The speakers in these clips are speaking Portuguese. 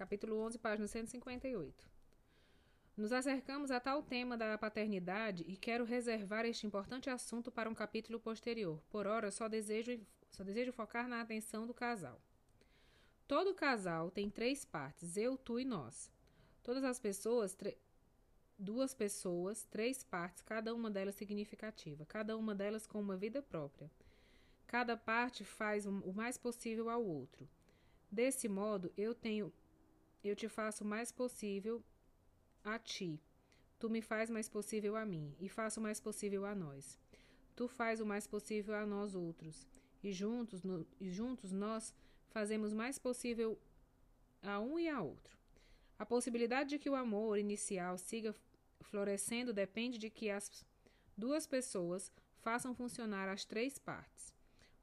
capítulo 11, página 158. Nos acercamos a tal tema da paternidade e quero reservar este importante assunto para um capítulo posterior. Por ora, só desejo, só desejo focar na atenção do casal. Todo casal tem três partes: eu, tu e nós. Todas as pessoas, duas pessoas, três partes, cada uma delas significativa, cada uma delas com uma vida própria. Cada parte faz o mais possível ao outro. Desse modo, eu tenho eu te faço mais possível a ti. Tu me faz mais possível a mim, e faço mais possível a nós. Tu faz o mais possível a nós outros, e juntos, no, e juntos nós fazemos mais possível a um e a outro. A possibilidade de que o amor inicial siga florescendo depende de que as duas pessoas façam funcionar as três partes.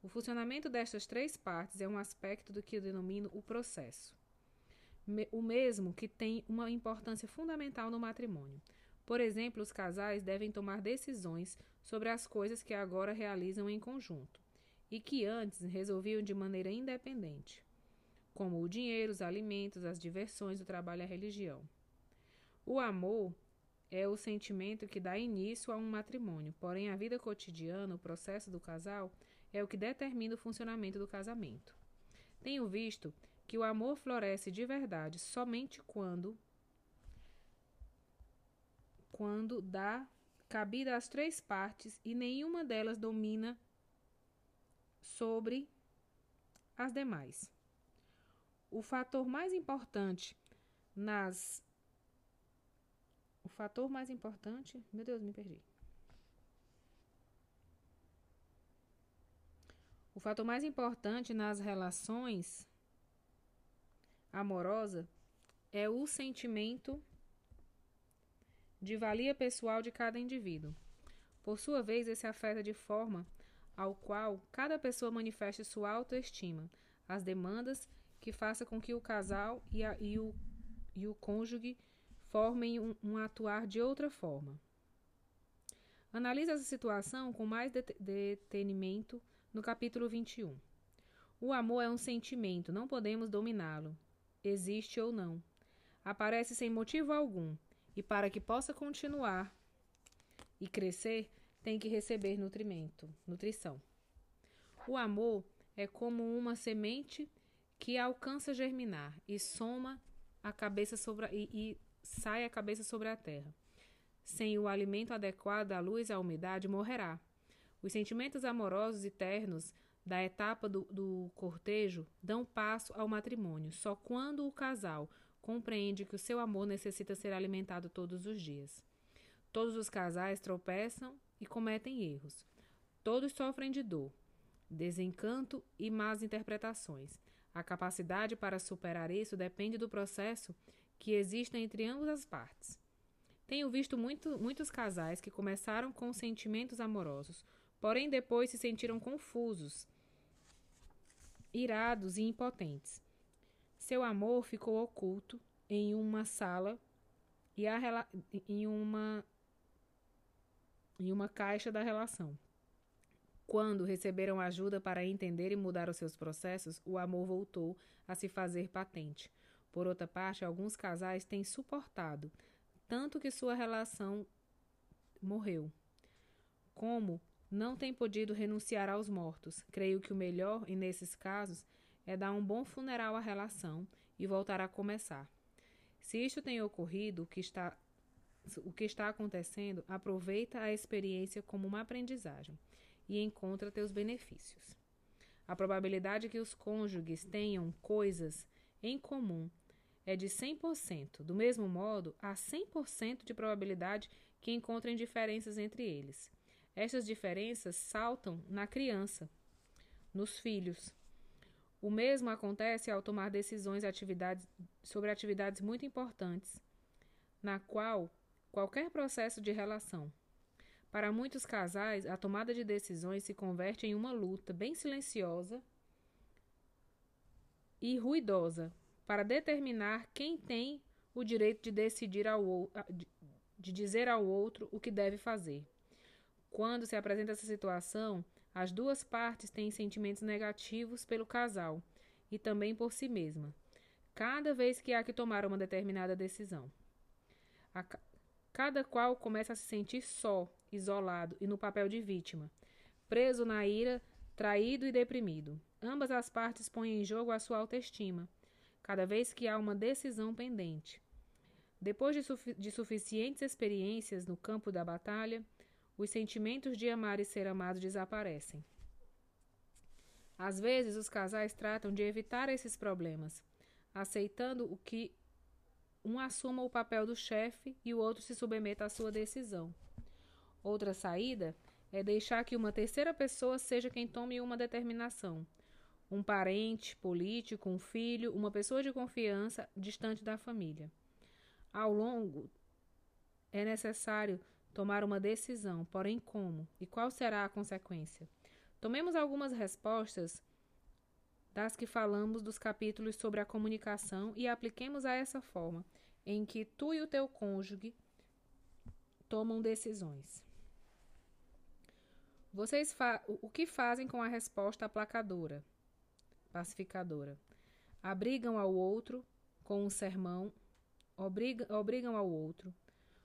O funcionamento destas três partes é um aspecto do que eu denomino o processo o mesmo que tem uma importância fundamental no matrimônio. Por exemplo, os casais devem tomar decisões sobre as coisas que agora realizam em conjunto e que antes resolviam de maneira independente, como o dinheiro, os alimentos, as diversões, o trabalho e a religião. O amor é o sentimento que dá início a um matrimônio, porém a vida cotidiana, o processo do casal, é o que determina o funcionamento do casamento. Tenho visto que o amor floresce de verdade somente quando quando dá cabida às três partes e nenhuma delas domina sobre as demais. O fator mais importante nas o fator mais importante, meu Deus, me perdi. O fator mais importante nas relações amorosa é o sentimento de valia pessoal de cada indivíduo. Por sua vez, esse afeta de forma ao qual cada pessoa manifeste sua autoestima, as demandas que faça com que o casal e, a, e, o, e o cônjuge formem um, um, atuar de outra forma. Analise essa situação com mais detenimento no capítulo 21. O amor é um sentimento, não podemos dominá-lo existe ou não. Aparece sem motivo algum, e para que possa continuar e crescer, tem que receber nutrimento, nutrição. O amor é como uma semente que alcança germinar e soma a cabeça sobre a, e, e sai a cabeça sobre a terra. Sem o alimento adequado à luz à umidade, morrerá. Os sentimentos amorosos e ternos da etapa do, do cortejo dão passo ao matrimônio só quando o casal compreende que o seu amor necessita ser alimentado todos os dias. Todos os casais tropeçam e cometem erros. Todos sofrem de dor, desencanto e más interpretações. A capacidade para superar isso depende do processo que existe entre ambas as partes. Tenho visto muito, muitos casais que começaram com sentimentos amorosos, porém depois se sentiram confusos irados e impotentes. Seu amor ficou oculto em uma sala e a, em uma em uma caixa da relação. Quando receberam ajuda para entender e mudar os seus processos, o amor voltou a se fazer patente. Por outra parte, alguns casais têm suportado tanto que sua relação morreu, como não tem podido renunciar aos mortos. Creio que o melhor, e nesses casos, é dar um bom funeral à relação e voltar a começar. Se isto tem ocorrido, o que está, o que está acontecendo, aproveita a experiência como uma aprendizagem e encontra teus benefícios. A probabilidade que os cônjuges tenham coisas em comum é de 100%. Do mesmo modo, há 100% de probabilidade que encontrem diferenças entre eles. Estas diferenças saltam na criança, nos filhos. O mesmo acontece ao tomar decisões atividades, sobre atividades muito importantes, na qual qualquer processo de relação. Para muitos casais, a tomada de decisões se converte em uma luta bem silenciosa e ruidosa para determinar quem tem o direito de decidir ao de dizer ao outro o que deve fazer. Quando se apresenta essa situação, as duas partes têm sentimentos negativos pelo casal e também por si mesma. cada vez que há que tomar uma determinada decisão. A, cada qual começa a se sentir só, isolado e no papel de vítima, preso na ira, traído e deprimido. Ambas as partes põem em jogo a sua autoestima, cada vez que há uma decisão pendente. Depois de, sufi de suficientes experiências no campo da batalha, os sentimentos de amar e ser amado desaparecem. Às vezes, os casais tratam de evitar esses problemas, aceitando o que um assuma o papel do chefe e o outro se submeta à sua decisão. Outra saída é deixar que uma terceira pessoa seja quem tome uma determinação. Um parente, político, um filho, uma pessoa de confiança distante da família. Ao longo, é necessário tomar uma decisão, porém como e qual será a consequência? Tomemos algumas respostas das que falamos dos capítulos sobre a comunicação e apliquemos a essa forma em que tu e o teu cônjuge tomam decisões. Vocês o que fazem com a resposta aplacadora, pacificadora? Abrigam ao outro com um sermão, obriga, obrigam ao outro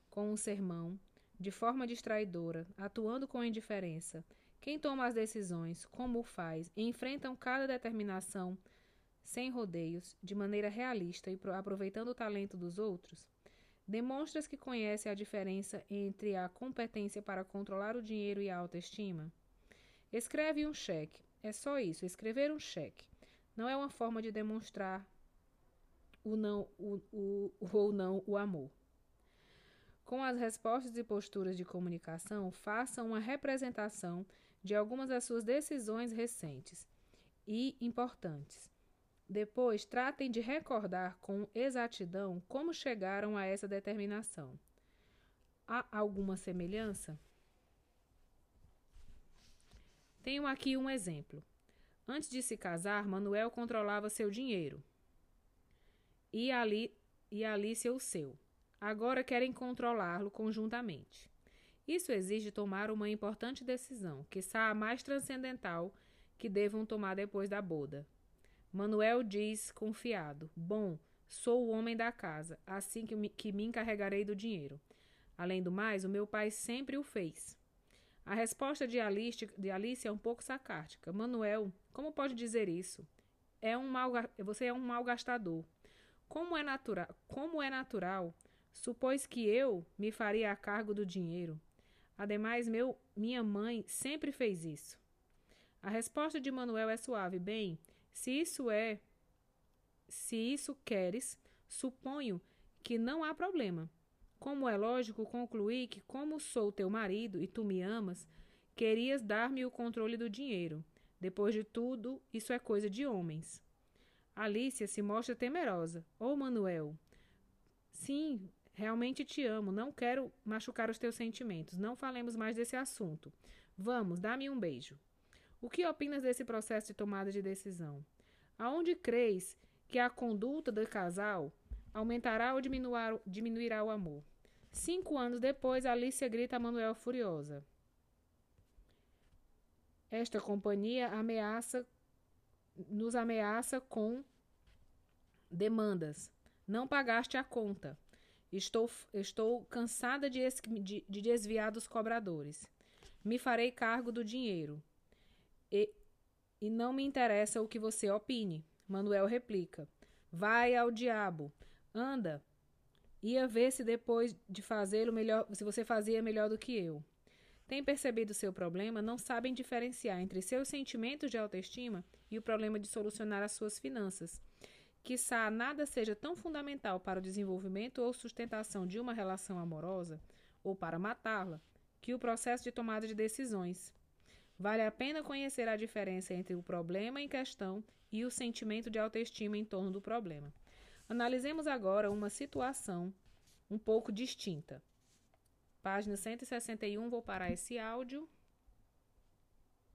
com um sermão, de forma distraidora, atuando com indiferença, quem toma as decisões, como o faz, enfrentam cada determinação sem rodeios, de maneira realista e aproveitando o talento dos outros, demonstras que conhece a diferença entre a competência para controlar o dinheiro e a autoestima? Escreve um cheque. É só isso, escrever um cheque. Não é uma forma de demonstrar o não o, o, ou não o amor. Com as respostas e posturas de comunicação, faça uma representação de algumas das suas decisões recentes e importantes. Depois, tratem de recordar com exatidão como chegaram a essa determinação. Há alguma semelhança? Tenho aqui um exemplo. Antes de se casar, Manuel controlava seu dinheiro e, Ali, e Alicia o seu. Agora querem controlá-lo conjuntamente. Isso exige tomar uma importante decisão, que a mais transcendental que devam tomar depois da boda. Manuel diz, confiado: Bom, sou o homem da casa, assim que me, que me encarregarei do dinheiro. Além do mais, o meu pai sempre o fez. A resposta de Alice, de Alice é um pouco sarcástica. Manuel, como pode dizer isso? É um mal, você é um mal gastador. Como é natural, como é natural, supôs que eu me faria a cargo do dinheiro. Ademais, meu, minha mãe sempre fez isso. A resposta de Manuel é suave. Bem, se isso é, se isso queres, suponho que não há problema. Como é lógico concluir que, como sou teu marido e tu me amas, querias dar-me o controle do dinheiro. Depois de tudo, isso é coisa de homens. Alicia se mostra temerosa. Oh, Manuel. Sim, Realmente te amo, não quero machucar os teus sentimentos. Não falemos mais desse assunto. Vamos, dá-me um beijo. O que opinas desse processo de tomada de decisão? Aonde crês que a conduta do casal aumentará ou diminuirá o amor? Cinco anos depois, Alicia grita a Manuel furiosa. Esta companhia ameaça, nos ameaça com demandas. Não pagaste a conta. Estou, estou cansada de, de, de desviar dos cobradores. Me farei cargo do dinheiro. E, e não me interessa o que você opine. Manuel replica. Vai ao diabo. Anda. Ia ver se depois de fazê-lo melhor, se você fazia melhor do que eu. Tem percebido seu problema? Não sabem diferenciar entre seus sentimentos de autoestima e o problema de solucionar as suas finanças. Quiçá nada seja tão fundamental para o desenvolvimento ou sustentação de uma relação amorosa, ou para matá-la, que o processo de tomada de decisões. Vale a pena conhecer a diferença entre o problema em questão e o sentimento de autoestima em torno do problema. Analisemos agora uma situação um pouco distinta. Página 161, vou parar esse áudio.